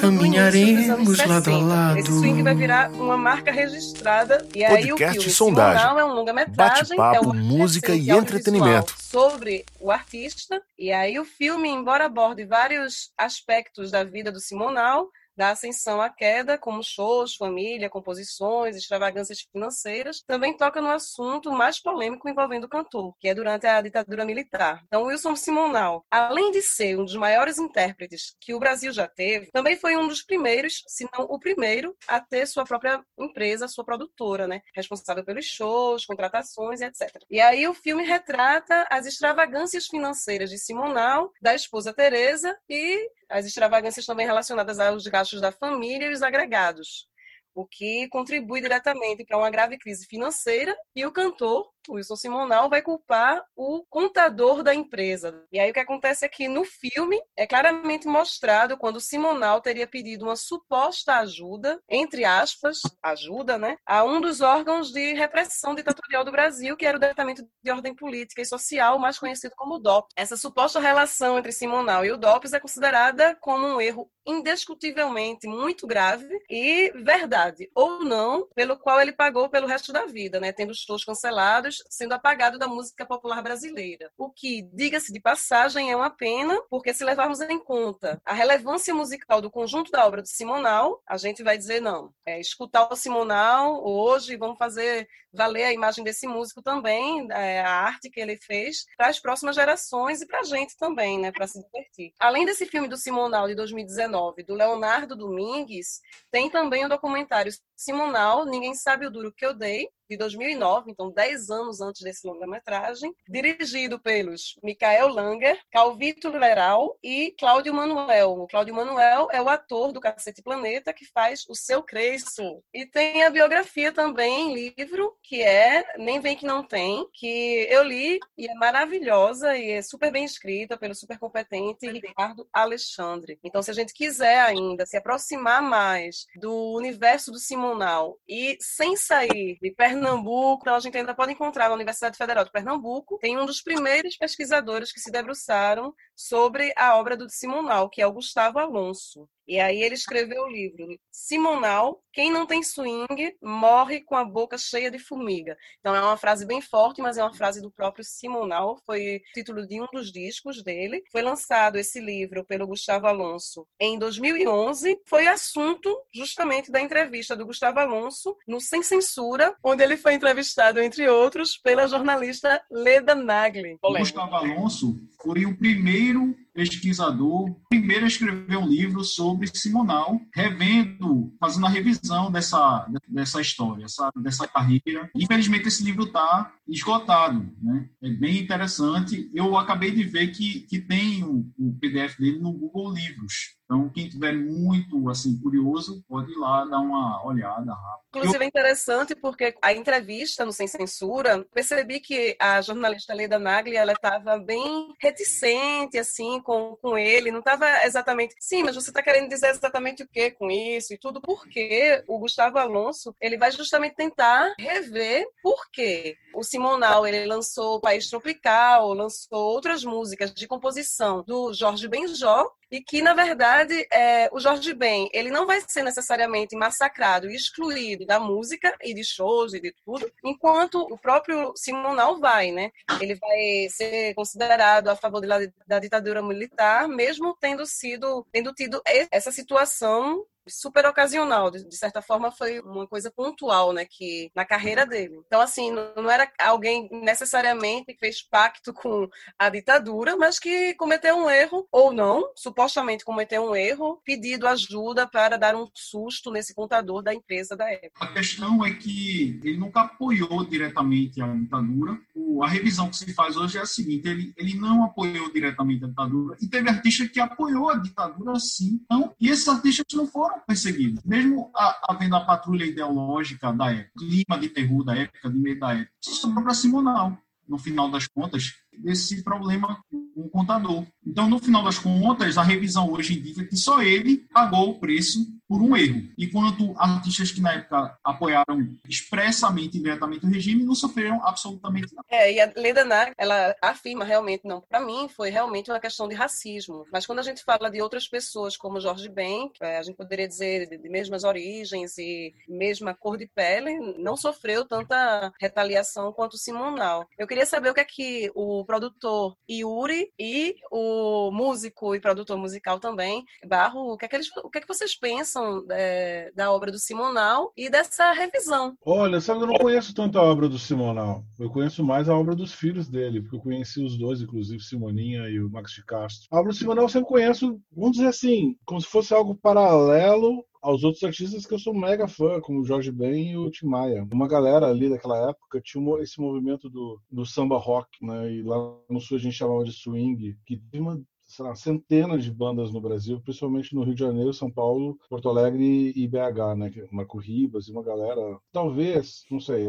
caminharemos lado a 60. lado. Esse swing vai virar uma marca registrada. E aí o Podcast filme Sondagem. Simonal é um longa-metragem, Bate-papo, é uma música e entretenimento. sobre o artista. E aí o filme, embora aborde vários aspectos da vida do Simonal, da ascensão à queda, como shows, família, composições, extravagâncias financeiras, também toca no assunto mais polêmico envolvendo o cantor, que é durante a ditadura militar. Então, Wilson Simonal, além de ser um dos maiores intérpretes que o Brasil já teve, também foi um dos primeiros, se não o primeiro, a ter sua própria empresa, sua produtora, né? Responsável pelos shows, contratações, etc. E aí o filme retrata as extravagâncias financeiras de Simonal, da esposa Teresa e as extravagâncias também relacionadas aos gastos da família e os agregados, o que contribui diretamente para uma grave crise financeira e o cantor, Wilson Simonal, vai culpar o contador da empresa. E aí o que acontece é que no filme é claramente mostrado quando Simonal teria pedido uma suposta ajuda, entre aspas, ajuda, né, a um dos órgãos de repressão ditatorial do Brasil, que era o Departamento de Ordem Política e Social, mais conhecido como DOP. Essa suposta relação entre Simonal e o DOPS é considerada como um erro indiscutivelmente muito grave e verdade, ou não, pelo qual ele pagou pelo resto da vida, né, tendo shows cancelados, sendo apagado da música popular brasileira. O que, diga-se de passagem, é uma pena, porque se levarmos em conta a relevância musical do conjunto da obra de Simonal, a gente vai dizer não. É, escutar o Simonal hoje, vamos fazer valer a imagem desse músico também, é, a arte que ele fez, para as próximas gerações e para a gente também, né, para se divertir. Além desse filme do Simonal de 2019, do Leonardo Domingues, tem também o documentário Simonal, Ninguém Sabe o Duro Que Eu Dei, de 2009, então 10 anos antes desse longa-metragem, dirigido pelos Michael Langer, Calvito Leral e Cláudio Manuel. O Cláudio Manuel é o ator do Cacete Planeta que faz o seu Cresço. E tem a biografia também em livro, que é Nem Vem Que Não Tem, que eu li e é maravilhosa e é super bem escrita pelo super competente Ricardo Alexandre. Então, se a gente quiser ainda se aproximar mais do universo do Simonal e sem sair de Pernambuco, então a gente ainda pode encontrar na Universidade Federal de Pernambuco, tem um dos primeiros pesquisadores que se debruçaram sobre a obra do Simonal, que é o Gustavo Alonso. E aí ele escreveu o livro Simonal, quem não tem swing morre com a boca cheia de formiga. Então é uma frase bem forte, mas é uma frase do próprio Simonal, foi título de um dos discos dele. Foi lançado esse livro pelo Gustavo Alonso em 2011, foi assunto justamente da entrevista do Gustavo Alonso no Sem Censura, onde ele foi entrevistado entre outros pela jornalista Leda Nagli. O Gustavo Alonso foi o primeiro pesquisador, primeiro a escrever um livro sobre Simonal, revendo, fazendo a revisão dessa, dessa história, essa, dessa carreira. Infelizmente, esse livro está esgotado, né? É bem interessante. Eu acabei de ver que, que tem o, o PDF dele no Google Livros. Então, quem tiver muito assim curioso, pode ir lá dar uma olhada rápida. Inclusive é interessante porque a entrevista no Sem Censura, percebi que a jornalista Leda Nagli, ela estava bem reticente assim com, com ele, não estava exatamente, sim, mas você está querendo dizer exatamente o que com isso e tudo, porque o Gustavo Alonso, ele vai justamente tentar rever por quê. O Simonal, ele lançou País Tropical, lançou outras músicas de composição do Jorge Benjó, e que, na verdade, é, o Jorge Ben, ele não vai ser necessariamente massacrado e excluído da música e de shows e de tudo, enquanto o próprio Simonal vai, né? Ele vai ser considerado a favor da, da ditadura militar, mesmo tendo sido, tendo tido essa situação super ocasional, de, certa forma foi uma coisa pontual, né, que na carreira dele. Então assim, não, era alguém necessariamente que fez pacto com a ditadura, mas que cometeu um erro ou não, supostamente cometeu um erro, pedido ajuda para dar um susto nesse contador da empresa da época. A questão é que ele nunca apoiou diretamente a ditadura. A revisão que se faz hoje é a seguinte, ele, ele não apoiou diretamente a ditadura e teve artista que apoiou a ditadura sim. Então, e esses artistas não foram perseguidos. Mesmo havendo a patrulha ideológica da época, clima de terror da época, de meio da época, isso sobrou para Simonal. No final das contas, desse problema com o contador. Então, no final das contas, a revisão hoje indica que só ele pagou o preço por um erro. Enquanto artistas que na época apoiaram expressamente e diretamente o regime não sofreram absolutamente nada. É, e a Leda Nag, ela afirma realmente, não, para mim foi realmente uma questão de racismo. Mas quando a gente fala de outras pessoas como Jorge Ben, é, a gente poderia dizer de, mesmas origens e mesma cor de pele, não sofreu tanta retaliação quanto Simonal. Eu queria saber o que é que o produtor Yuri e o músico e produtor musical também, Barro, o que é que, eles, o que, é que vocês pensam é, da obra do Simonal e dessa revisão? Olha, sabe, eu não conheço tanto a obra do Simonal. Eu conheço mais a obra dos filhos dele, porque eu conheci os dois, inclusive Simoninha e o Max de Castro. A obra do Simonal eu sempre conheço, vamos dizer assim, como se fosse algo paralelo aos outros artistas que eu sou mega fã, como o Jorge Ben e o Tim Maia. Uma galera ali daquela época tinha esse movimento do, do samba rock, né? E lá no sul a gente chamava de swing, que tinha uma lá, centenas de bandas no Brasil, principalmente no Rio de Janeiro, São Paulo, Porto Alegre e BH, né? É Marco Ribas e uma galera. Talvez, não sei,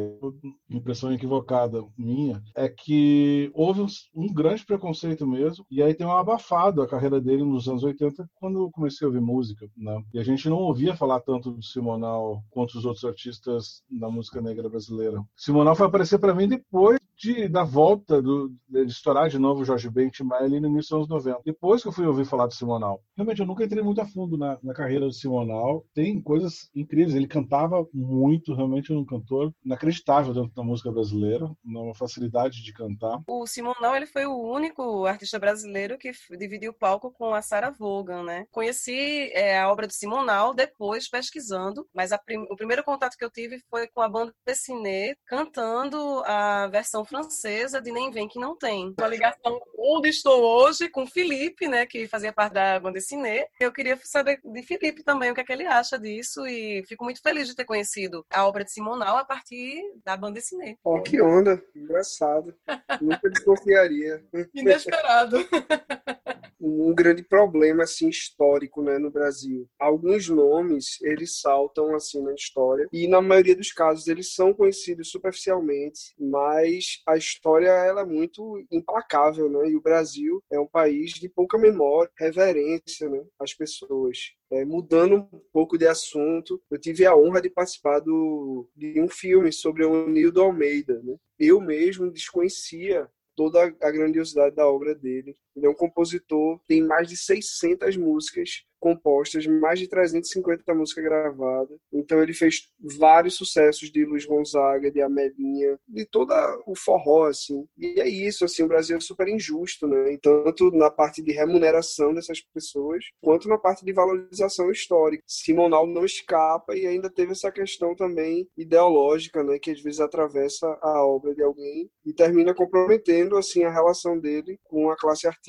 impressão equivocada minha, é que houve um, grande preconceito mesmo, e aí tem um abafado a carreira dele nos anos 80, quando eu comecei a ouvir música, né? E a gente não ouvia falar tanto do Simonal quanto os outros artistas da música negra brasileira. Simonal foi aparecer para mim depois de, da volta do, de estourar de novo o Jorge Ben ali no início dos anos 90. Depois que eu fui ouvir falar do Simonal. Realmente, eu nunca entrei muito a fundo na, na carreira do Simonal. Tem coisas incríveis. Ele cantava muito, realmente um cantor inacreditável dentro da música brasileira, uma facilidade de cantar. O Simonal ele foi o único artista brasileiro que dividiu o palco com a Sarah Vaughan, né? Conheci é, a obra do Simonal depois pesquisando, mas prim o primeiro contato que eu tive foi com a banda Dessiné cantando a versão francesa de Nem Vem Que Não Tem. Uma ligação onde estou hoje com Felipe, né, que fazia parte da banda Cine. Eu queria saber de Felipe também o que, é que ele acha disso e fico muito feliz de ter conhecido a obra de Simonal a partir da banda Cine. Oh, que onda! Engraçado. Nunca desconfiaria. (laughs) Inesperado. (laughs) um grande problema assim histórico, né, no Brasil. Alguns nomes eles saltam assim na história e na maioria dos casos eles são conhecidos superficialmente, mas a história ela é muito implacável, né? E o Brasil é um país de pouca memória, reverência, né, às pessoas. É, mudando um pouco de assunto, eu tive a honra de participar do, de um filme sobre o Nildo Almeida. Né? Eu mesmo desconhecia toda a grandiosidade da obra dele. Ele é um compositor, tem mais de 600 músicas compostas, mais de 350 músicas gravadas. Então ele fez vários sucessos de Luiz Gonzaga, de Amelinha, de todo o forró, assim. E é isso, assim, o Brasil é super injusto, né? Tanto na parte de remuneração dessas pessoas, quanto na parte de valorização histórica. Simonal não escapa e ainda teve essa questão também ideológica, né? Que às vezes atravessa a obra de alguém e termina comprometendo, assim, a relação dele com a classe artística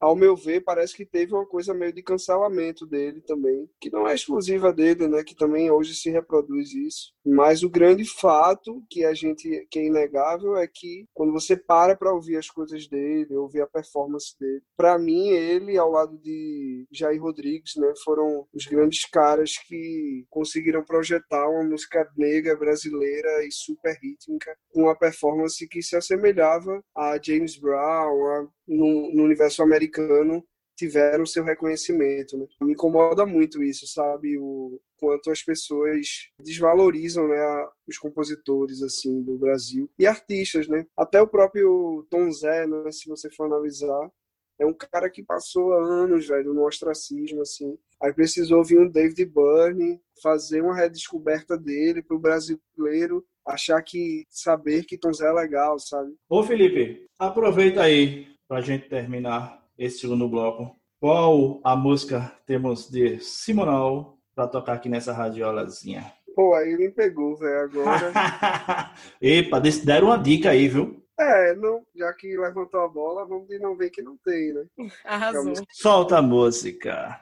ao meu ver, parece que teve uma coisa meio de cancelamento dele também, que não é exclusiva dele, né? Que também hoje se reproduz isso. Mas o grande fato que a gente que é inegável é que quando você para para ouvir as coisas dele, ouvir a performance dele, para mim ele ao lado de Jair Rodrigues, né, foram os grandes caras que conseguiram projetar uma música negra brasileira e super rítmica com uma performance que se assemelhava a James Brown, a no, no universo americano tiveram seu reconhecimento. Né? Me incomoda muito isso, sabe? O quanto as pessoas desvalorizam né, os compositores assim do Brasil e artistas, né? Até o próprio Tom Zé, né, se você for analisar, É um cara que passou anos, velho, no ostracismo, assim. Aí precisou vir um David Byrne fazer uma redescoberta dele pro brasileiro achar que saber que Tom Zé é legal, sabe? Ô Felipe, aproveita aí pra gente terminar esse segundo bloco. Qual a música temos de Simonal pra tocar aqui nessa radiolazinha? Pô, aí me pegou, velho, agora. (laughs) Epa, deram uma dica aí, viu? É, não, já que levantou a bola, vamos de não ver que não tem, né? Arrasou. Solta a música.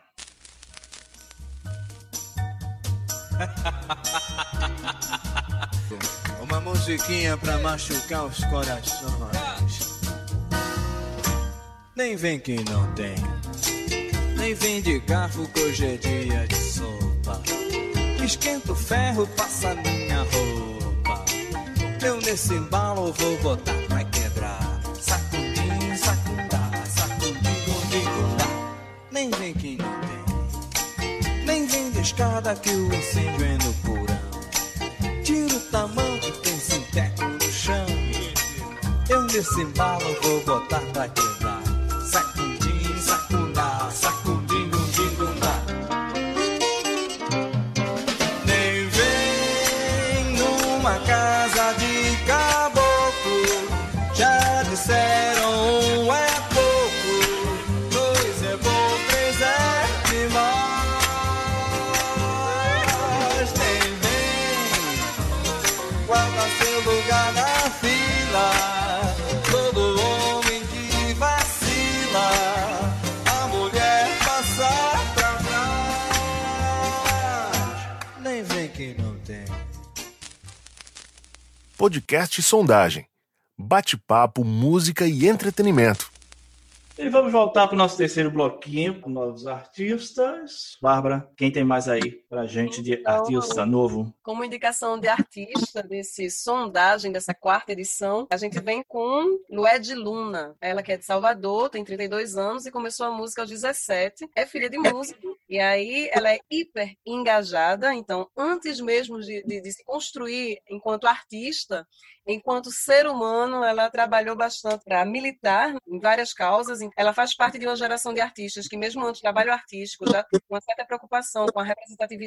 (laughs) Uma musiquinha pra machucar os corações. Nem vem que não tem. Nem vem de garfo que hoje é dia de sopa. Esquenta o ferro, passa minha roupa. Eu nesse embalo vou botar pra quebrar. Sacudim, sacundá, sacudim, gondigundá. Nem vem que não tem. Nem vem de escada que o incêndio é no porão. Tira o tamanho, tem sinteco no chão. Eu nesse embalo vou botar pra quebrar. Podcast Sondagem. Bate-papo, música e entretenimento. E vamos voltar para o nosso terceiro bloquinho com novos artistas. Bárbara, quem tem mais aí pra gente de Então, artista novo? Como indicação de artista desse sondagem, dessa quarta edição, a gente vem com Lued Luna. Ela que é de Salvador, tem 32 anos e começou a música aos 17. É filha de músico. E aí ela é hiper engajada. Então, antes mesmo de, de- de se construir enquanto artista, enquanto ser humano, ela trabalhou bastante para militar em várias causas. Ela faz parte de uma geração de artistas que, mesmo antes do trabalho artístico, já tinha uma certa preocupação com a representatividade,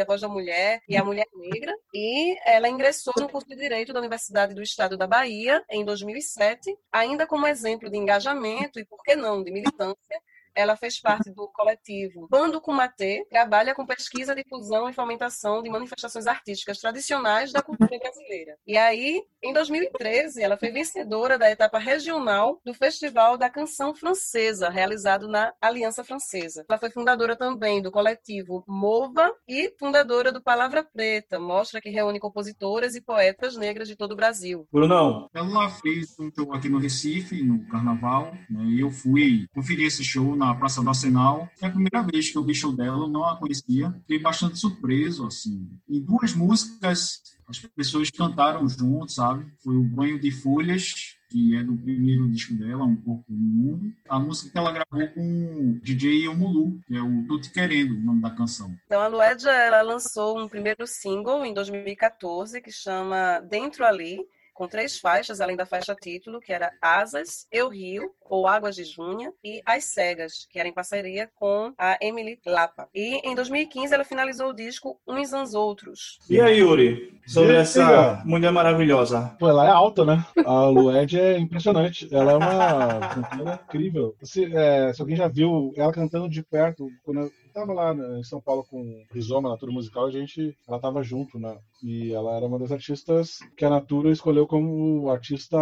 a voz da mulher e a mulher negra. E ela ingressou no curso de Direito da Universidade do Estado da Bahia em 2007, ainda como exemplo de engajamento e, por que não, de militância. Ela fez parte do coletivo Bando Kumatê, trabalha com pesquisa, difusão e fomentação de manifestações artísticas tradicionais da cultura brasileira. E aí, em 2013, ela foi vencedora da etapa regional do Festival da Canção Francesa, realizado na Aliança Francesa. Ela foi fundadora também do coletivo Mova e fundadora do Palavra Preta, mostra que reúne compositoras e poetas negras de todo o Brasil. Brunão, Ela fez um show aqui no Recife, no Carnaval, né, e eu fui conferir esse show na Praça do Arsenal. Foi a primeira vez que eu vi show dela, não a conhecia. Fiquei bastante surpreso, assim. Em duas músicas, as pessoas cantaram juntos, sabe? Foi o Banho de Folhas, que é do primeiro disco dela, Um Corpo no Mundo. A música que ela gravou com o DJ Omulu, que é o Tô Te Querendo, o nome da canção. Então, a Luedja, ela lançou um primeiro single em 2014 que chama Dentro Ali, com três faixas, além da faixa título, que era Asas, Eu Rio, ou Águas de Junha, e As Cegas, que era em parceria com a Emily Lapa. E em 2015 ela finalizou o disco Uns aos Outros. e aí, Yuri? Sobre E essa mulher maravilhosa. Pô, ela é alta, né? A Lued é impressionante. Ela é uma cantora incrível. Se, é, se alguém já viu ela cantando de perto, quando eu tava lá né, em São Paulo com Rizoma, Natura Musical, a gente, ela tava junto, né? E ela era uma das artistas que a Natura escolheu como artista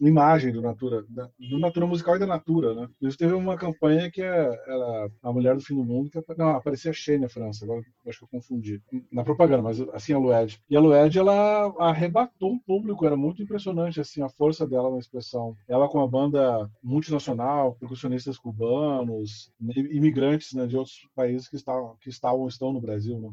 imagem do Natura, da- do Natura Musical e da Natura, né? Isso teve uma campanha que é- era a Mulher do Fim do Mundo, que não, aparecia Shea na França, agora acho que eu confundi. Na propaganda, mas assim a Lued. E a Lued, ela arrebatou o público, era muito impressionante, assim, a força dela na expressão. Ela com uma banda multinacional, percussionistas cubanos, imigrantes né, de outros países países que, está, que estavam estão no Brasil. Né?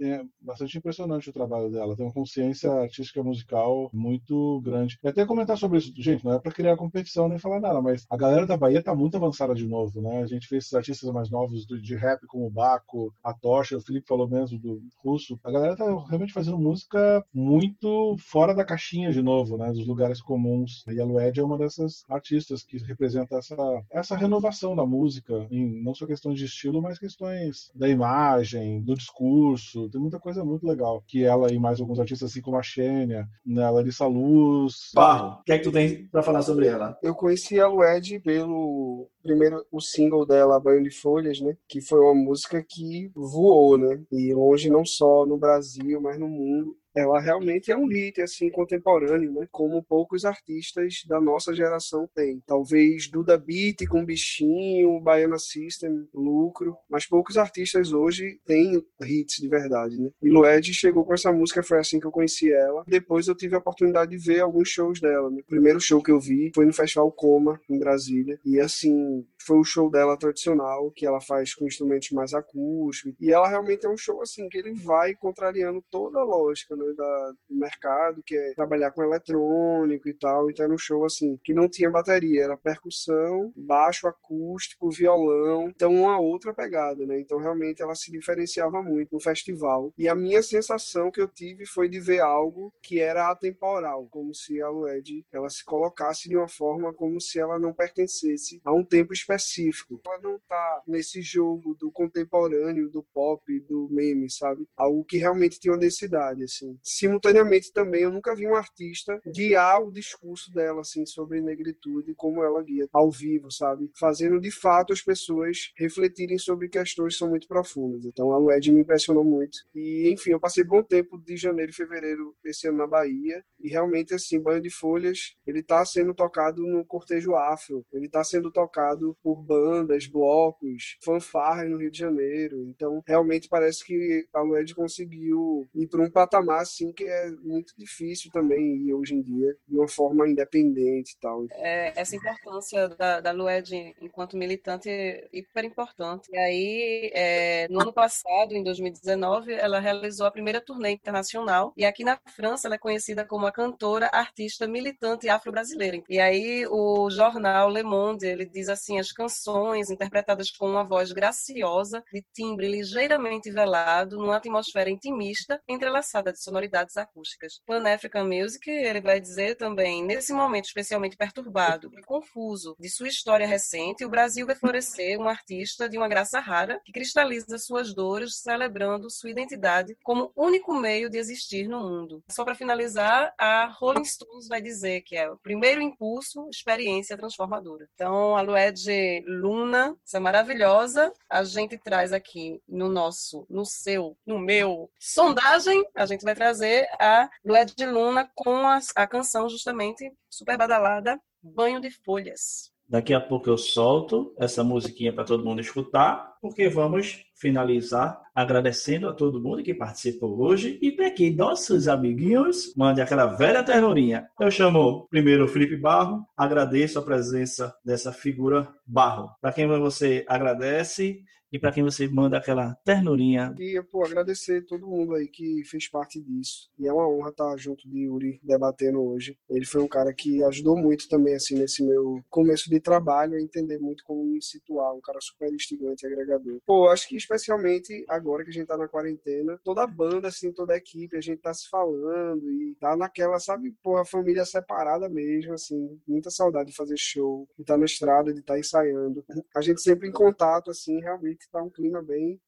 É bastante impressionante o trabalho dela. Tem uma consciência artística musical muito grande. E até comentar sobre isso, gente, não é para criar competição nem falar nada, mas a galera da Bahia tá muito avançada de novo, né? A gente fez esses artistas mais novos de rap como o Baco, a Tocha, o Felipe falou mesmo do Russo. A galera tá realmente fazendo música muito fora da caixinha de novo, né? Dos lugares comuns. E a Lued é uma dessas artistas que representa essa, essa renovação da música, em não só questões de estilo, mas questões da imagem, do discurso. Tem muita coisa muito legal que ela e mais alguns artistas, assim como a Xênia, né? Larissa Luz. Barro, o que é que tu tem para falar sobre ela? Eu conheci a Lued pelo primeiro o single dela, Banho de Folhas, né? Que foi uma música que voou, né? E longe não só no Brasil, mas no mundo ela realmente é um hit assim contemporâneo, né? Como poucos artistas da nossa geração têm. Talvez Duda Beat com Bichinho, Baiana System, Lucro, mas poucos artistas hoje têm hits de verdade, né? E Lued chegou com essa música, foi assim que eu conheci ela. Depois eu tive a oportunidade de ver alguns shows dela. Né? O primeiro show que eu vi foi no Festival Coma em Brasília e assim foi o show dela tradicional, que ela faz com instrumentos mais acústicos. E ela realmente é um show assim que ele vai contrariando toda a lógica né, da, do mercado, que é trabalhar com eletrônico e tal. Então era um show assim que não tinha bateria, era percussão, baixo acústico, violão, então uma outra pegada, né? Então realmente ela se diferenciava muito no festival. E a minha sensação que eu tive foi de ver algo que era atemporal, como se a Lued ela se colocasse de uma forma como se ela não pertencesse a um tempo específico. Ela não tá nesse jogo do contemporâneo, do pop, do meme, sabe? Algo que realmente tinha uma densidade, assim. Simultaneamente também, eu nunca vi um artista guiar o discurso dela, assim, sobre negritude, como ela guia, ao vivo, sabe? Fazendo, de fato, as pessoas refletirem sobre questões que são muito profundas. Então, a Lued me impressionou muito. E, enfim, eu passei bom tempo de janeiro e fevereiro esse ano na Bahia, e realmente, assim, Banho de Folhas, ele tá sendo tocado no cortejo afro, ele tá sendo tocado por bandas, blocos, fanfarras no Rio de Janeiro. Então, realmente parece que a Lued conseguiu ir para um patamar assim que é muito difícil também hoje em dia, de uma forma independente e tal. É, essa importância da, da Lued enquanto militante é hiper importante. E aí, é, no ano passado, em 2019, ela realizou a primeira turnê internacional e aqui na França ela é conhecida como a cantora, artista, militante afro-brasileira. E aí o jornal Le Monde, ele diz assim, as canções interpretadas com uma voz graciosa, de timbre ligeiramente velado, numa atmosfera intimista, entrelaçada de sonoridades acústicas. Pan African Music, ele vai dizer também, nesse momento especialmente perturbado e confuso de sua história recente, o Brasil vai florescer um artista de uma graça rara, que cristaliza suas dores, celebrando sua identidade como único meio de existir no mundo. Só para finalizar, a Rolling Stones vai dizer que é o primeiro impulso, experiência transformadora. Então, a Lued Luna, essa maravilhosa. A gente traz aqui no nosso, no seu, no meu sondagem, a gente vai trazer a Led Luna com a, a canção justamente super badalada Banho de Folhas. Daqui a pouco eu solto essa musiquinha para todo mundo escutar, porque vamos finalizar agradecendo a todo mundo que participou hoje e para que nossos amiguinhos mandem aquela velha ternurinha. Eu chamo primeiro o Felipe Barro, agradeço a presença dessa figura Barro. Para quem você agradece e para quem você manda aquela ternurinha. E, pô, agradecer todo mundo aí que fez parte disso. E é uma honra estar junto de Yuri debatendo hoje. Ele foi um cara que ajudou muito também, assim, nesse meu começo de trabalho, a entender muito como me situar. Um cara super instigante agregador. Pô, acho que especialmente agora que a gente tá na quarentena, toda a banda, assim, toda a equipe, a gente tá se falando e tá naquela, sabe, pô, a família separada mesmo, assim. Muita saudade de fazer show, de estar tá na estrada, de estar tá ensaiando. A gente sempre em contato, assim, realmente que tá um clima bem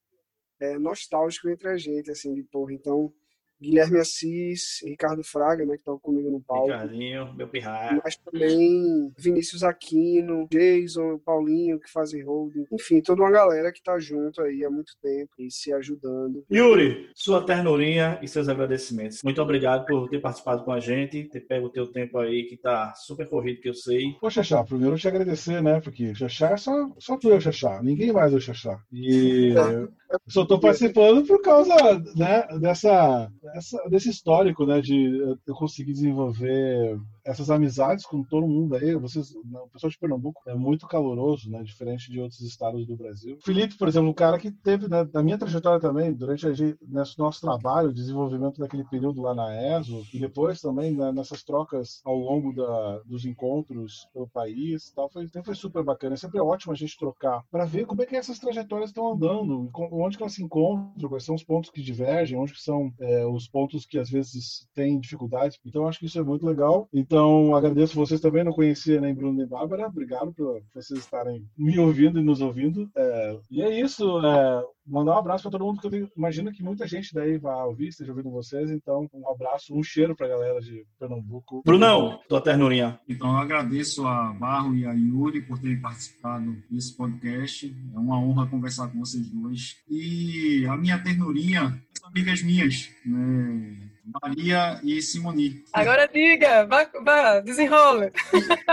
é, nostálgico entre a gente, assim, de porra. Então, Guilherme Assis, Ricardo Fraga, né, que estava comigo no palco. Ricardinho, meu pirraia. Mas também Vinícius Aquino, Jason, Paulinho, que fazem holding. Enfim, toda uma galera que está junto aí há muito tempo e se ajudando. Yuri, sua ternurinha e seus agradecimentos. Muito obrigado por ter participado com a gente, ter pego o teu tempo aí, que tá super corrido, que eu sei. Ô, Xaxá, primeiro eu te agradecer, né, porque Xaxá é só, só tu e o Xaxá, ninguém mais é o Xaxá. E eu só tô participando por causa, né, dessa essa, desse histórico, né, de eu conseguir desenvolver essas amizades com todo mundo aí. Vocês, o pessoal de Pernambuco é muito caloroso, né, diferente de outros estados do Brasil. Felipe, por exemplo, um cara que teve né, na minha trajetória também, durante a, nesse nosso trabalho, desenvolvimento daquele período lá na ESO, e depois também né, nessas trocas ao longo da, dos encontros pelo país, tal, foi, foi super bacana. É sempre ótimo a gente trocar para ver como é que essas trajetórias estão andando, onde que elas se encontram, quais são os pontos que divergem, onde que são é, os pontos que às vezes têm dificuldades. Então, acho que isso é muito legal. Então, agradeço vocês também. Não conhecia nem Bruno nem Bárbara. Obrigado por vocês estarem me ouvindo e nos ouvindo. É, e é isso. É, mandar um abraço para todo mundo, porque eu imagino que muita gente daí vai ouvir, esteja ouvindo vocês. Então, um abraço, um cheiro para a galera de Pernambuco. Brunão, tua ternurinha. Então, eu agradeço a Barro e a Yuri por terem participado desse podcast. É uma honra conversar com vocês dois. E a minha ternurinha, amigas minhas, né? Maria e Simoni. Agora diga, vá, vá desenrola.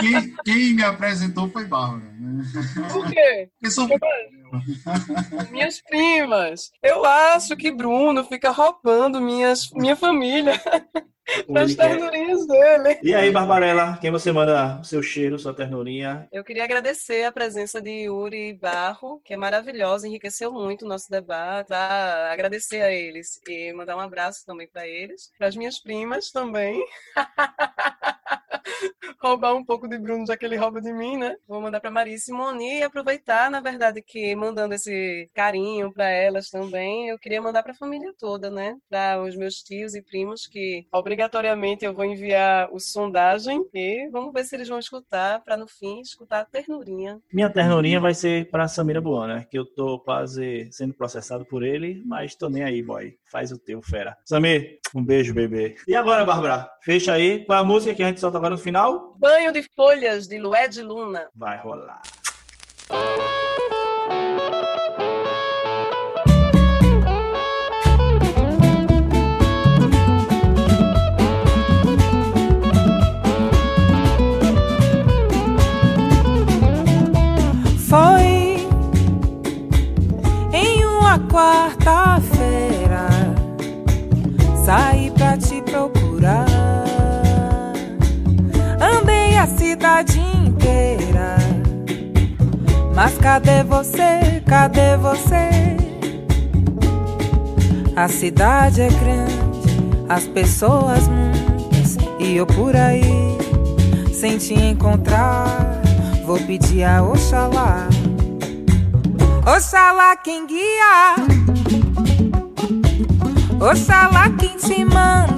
Quem, quem, me apresentou foi Bárbara. Né? Por quê? Eu sou... (laughs) Minhas primas. Eu acho que Bruno fica roubando minhas, minha família. Das ternurinhas dele. E aí, Barbarella, quem você manda o seu cheiro, sua ternurinha? Eu queria agradecer a presença de Yuri Barro, que é maravilhosa, enriqueceu muito o nosso debate. Ah, agradecer a eles e mandar um abraço também para eles, para as minhas primas também. (laughs) (laughs) roubar um pouco de Bruno, já que ele rouba de mim, né? Vou mandar para Maria e Simone e aproveitar, na verdade, que mandando esse carinho para elas também, eu queria mandar para a família toda, né? Para os meus tios e primos que obrigatoriamente eu vou enviar o sondagem e vamos ver se eles vão escutar para no fim escutar a ternurinha. Minha ternurinha vai ser para Samira Buana, que eu tô quase sendo processado por ele, mas tô nem aí, boy. Faz o teu, fera. Samir, um beijo, bebê. E agora, Bárbara? Fecha aí. Qual é a música que a gente solta agora no final? Banho de Folhas, de Lué de Luna. Vai rolar. Foi em uma quarta-feira saí mas cadê você? Cadê você? A cidade é grande, as pessoas muitas e eu por aí sem te encontrar. Vou pedir a Oxalá, Oxalá quem guia, Oxalá quem te mandou.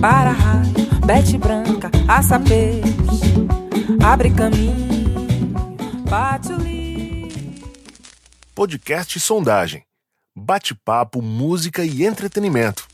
Para raio, bete branca, aça peixe, abre caminho, livro. Podcast Sondagem. Bate-papo, música e entretenimento.